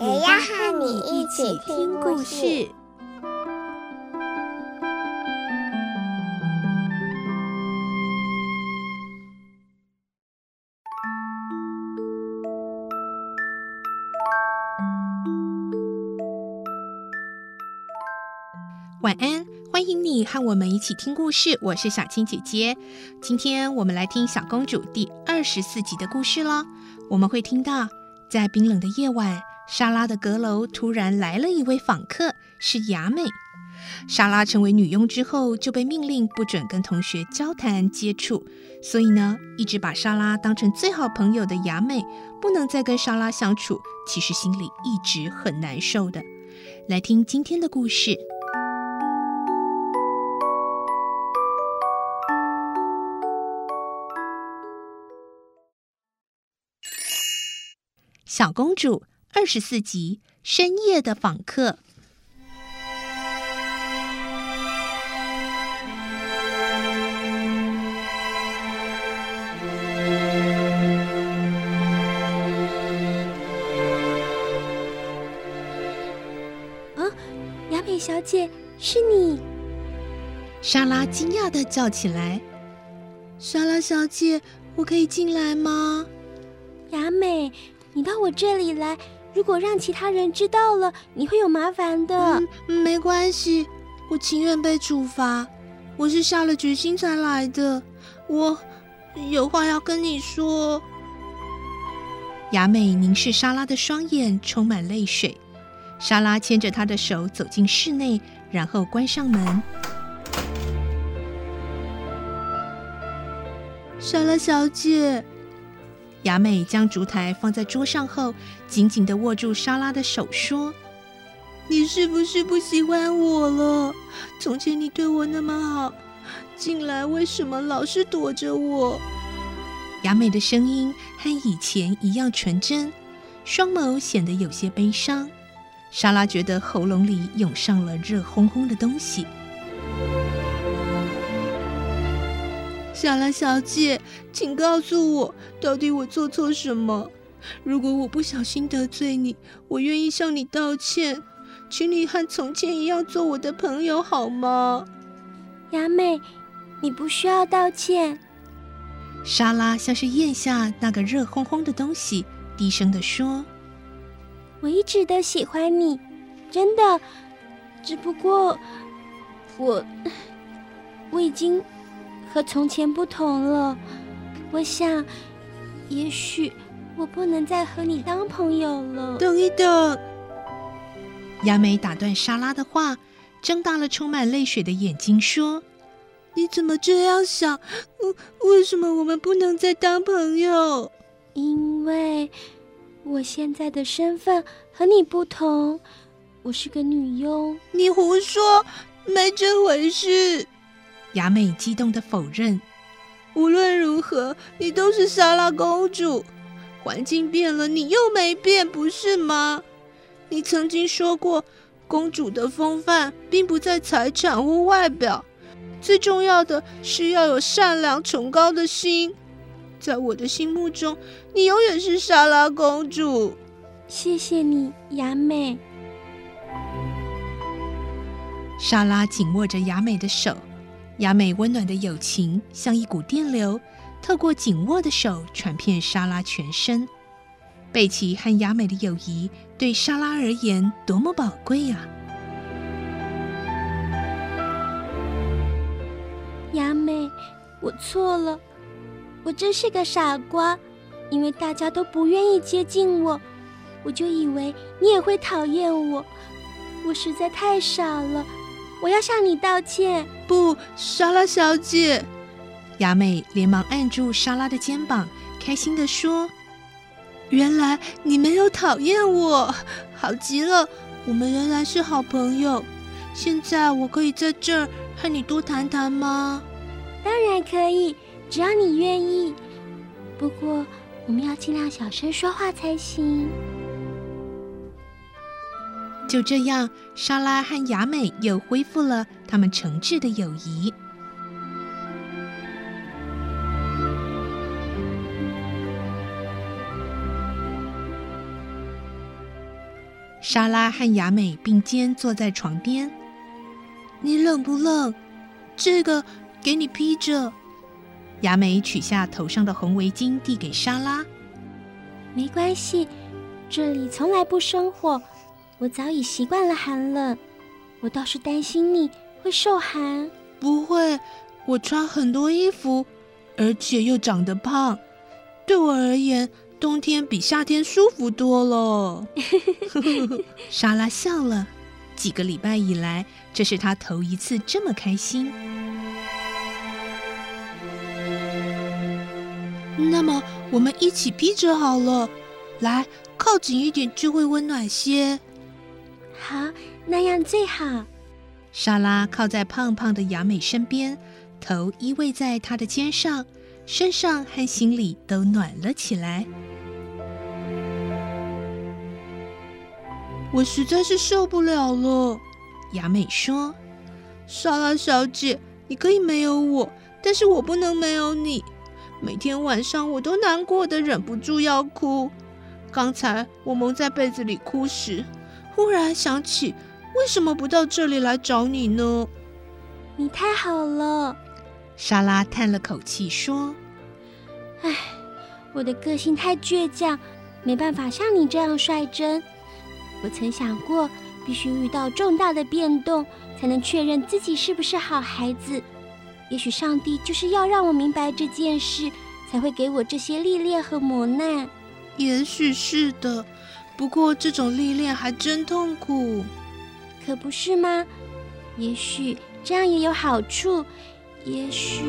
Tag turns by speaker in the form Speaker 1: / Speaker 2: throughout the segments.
Speaker 1: 也要和你一起听故事。
Speaker 2: 晚安，欢迎你和我们一起听故事。我是小青姐姐，今天我们来听《小公主》第二十四集的故事喽。我们会听到，在冰冷的夜晚，莎拉的阁楼突然来了一位访客，是雅美。莎拉成为女佣之后，就被命令不准跟同学交谈接触，所以呢，一直把莎拉当成最好朋友的雅美，不能再跟莎拉相处，其实心里一直很难受的。来听今天的故事。小公主二十四集：深夜的访客。
Speaker 3: 啊，雅美小姐，是你！
Speaker 2: 莎拉惊讶的叫起来：“
Speaker 3: 莎拉小姐，我可以进来吗？”雅美。你到我这里来，如果让其他人知道了，你会有麻烦的。
Speaker 4: 嗯，没关系，我情愿被处罚。我是下了决心才来的。我有话要跟你说。
Speaker 2: 雅美凝视莎拉的双眼，充满泪水。莎拉牵着她的手走进室内，然后关上门。
Speaker 4: 莎拉小姐。
Speaker 2: 雅美将烛台放在桌上后，紧紧地握住莎拉的手，说：“
Speaker 4: 你是不是不喜欢我了？从前你对我那么好，近来为什么老是躲着我？”
Speaker 2: 雅美的声音和以前一样纯真，双眸显得有些悲伤。莎拉觉得喉咙里涌上了热烘烘的东西。
Speaker 4: 莎拉小姐，请告诉我，到底我做错什么？如果我不小心得罪你，我愿意向你道歉，请你和从前一样做我的朋友好吗？
Speaker 3: 雅美，你不需要道歉。
Speaker 2: 莎拉像是咽下那个热烘烘的东西，低声地说：“
Speaker 3: 我一直都喜欢你，真的，只不过我，我已经。”和从前不同了，我想，也许我不能再和你当朋友了。
Speaker 4: 等一等，
Speaker 2: 雅美打断莎拉的话，睁大了充满泪水的眼睛说：“
Speaker 4: 你怎么这样想？为什么我们不能再当朋友？
Speaker 3: 因为我现在的身份和你不同，我是个女佣。
Speaker 4: 你胡说，没这回事。”
Speaker 2: 雅美激动的否认：“
Speaker 4: 无论如何，你都是莎拉公主。环境变了，你又没变，不是吗？你曾经说过，公主的风范并不在财产或外表，最重要的是要有善良、崇高的心。在我的心目中，你永远是莎拉公主。
Speaker 3: 谢谢你，雅美。”
Speaker 2: 莎拉紧握着雅美的手。雅美温暖的友情像一股电流，透过紧握的手传遍莎拉全身。贝奇和雅美的友谊对莎拉而言多么宝贵呀！
Speaker 3: 雅美，我错了，我真是个傻瓜，因为大家都不愿意接近我，我就以为你也会讨厌我，我实在太傻了。我要向你道歉。
Speaker 4: 不，莎拉小姐。
Speaker 2: 雅美连忙按住莎拉的肩膀，开心地说：“
Speaker 4: 原来你没有讨厌我，好极了，我们仍然是好朋友。现在我可以在这儿和你多谈谈吗？
Speaker 3: 当然可以，只要你愿意。不过我们要尽量小声说话才行。
Speaker 2: 就这样，莎拉和雅美又恢复了他们诚挚的友谊。莎拉和雅美并肩坐在床边。
Speaker 4: 你冷不冷？这个给你披着。
Speaker 2: 雅美取下头上的红围巾，递给莎拉。
Speaker 3: 没关系，这里从来不生火，我早已习惯了寒冷。我倒是担心你会受寒。
Speaker 4: 不会，我穿很多衣服，而且又长得胖，对我而言，冬天比夏天舒服多了。
Speaker 2: 莎拉笑了。几个礼拜以来，这是他头一次这么开心。
Speaker 4: 那么，我们一起披着好了。来，靠紧一点，就会温暖些。
Speaker 3: 好，那样最好。
Speaker 2: 莎拉靠在胖胖的雅美身边，头依偎在她的肩上，身上和心里都暖了起来。
Speaker 4: 我实在是受不了了，
Speaker 2: 雅美说：“
Speaker 4: 莎拉小姐，你可以没有我，但是我不能没有你。每天晚上我都难过的忍不住要哭。刚才我蒙在被子里哭时，忽然想起，为什么不到这里来找你呢？
Speaker 3: 你太好了。”
Speaker 2: 莎拉叹了口气说：“
Speaker 3: 唉，我的个性太倔强，没办法像你这样率真。”我曾想过，必须遇到重大的变动，才能确认自己是不是好孩子。也许上帝就是要让我明白这件事，才会给我这些历练和磨难。
Speaker 4: 也许是的，不过这种历练还真痛苦，
Speaker 3: 可不是吗？也许这样也有好处，也许。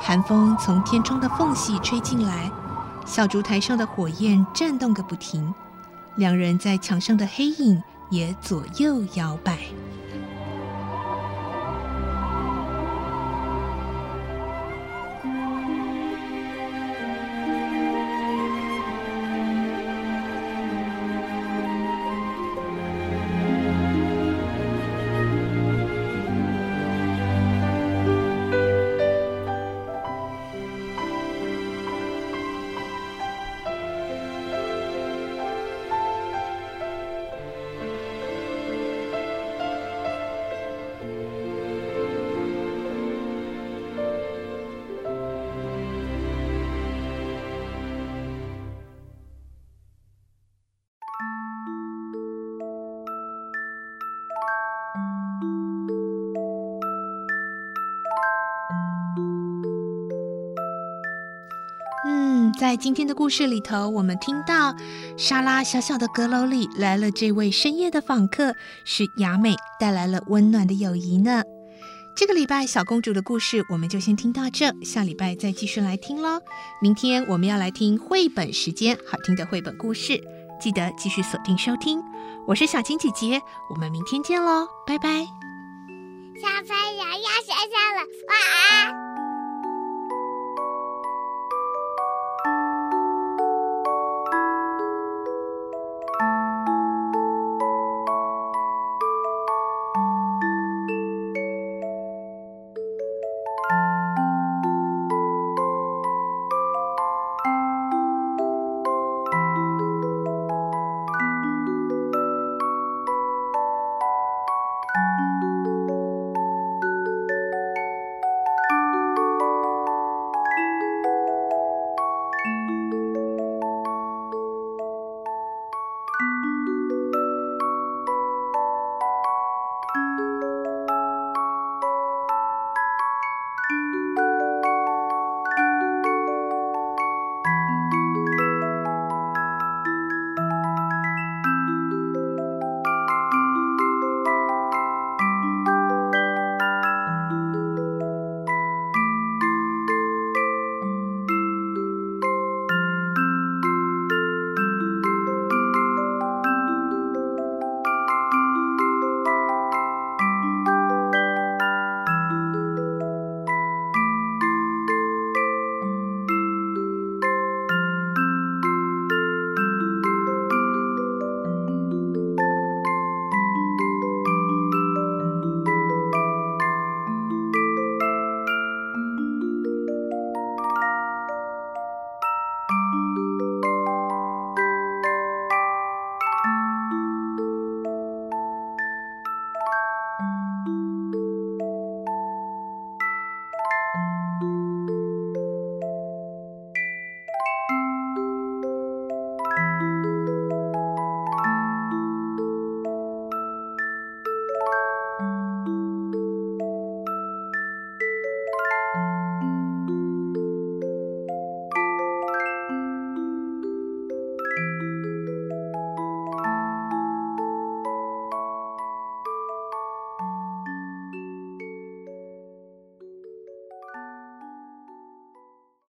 Speaker 2: 寒风从天窗的缝隙吹进来，小烛台上的火焰颤动个不停，两人在墙上的黑影也左右摇摆。嗯在今天的故事里头，我们听到莎拉小小的阁楼里来了这位深夜的访客，是雅美带来了温暖的友谊呢。这个礼拜小公主的故事我们就先听到这，下礼拜再继续来听喽。明天我们要来听绘本时间，好听的绘本故事，记得继续锁定收听。我是小青姐姐，我们明天见喽，拜拜。
Speaker 1: 小朋友要睡觉了，晚安。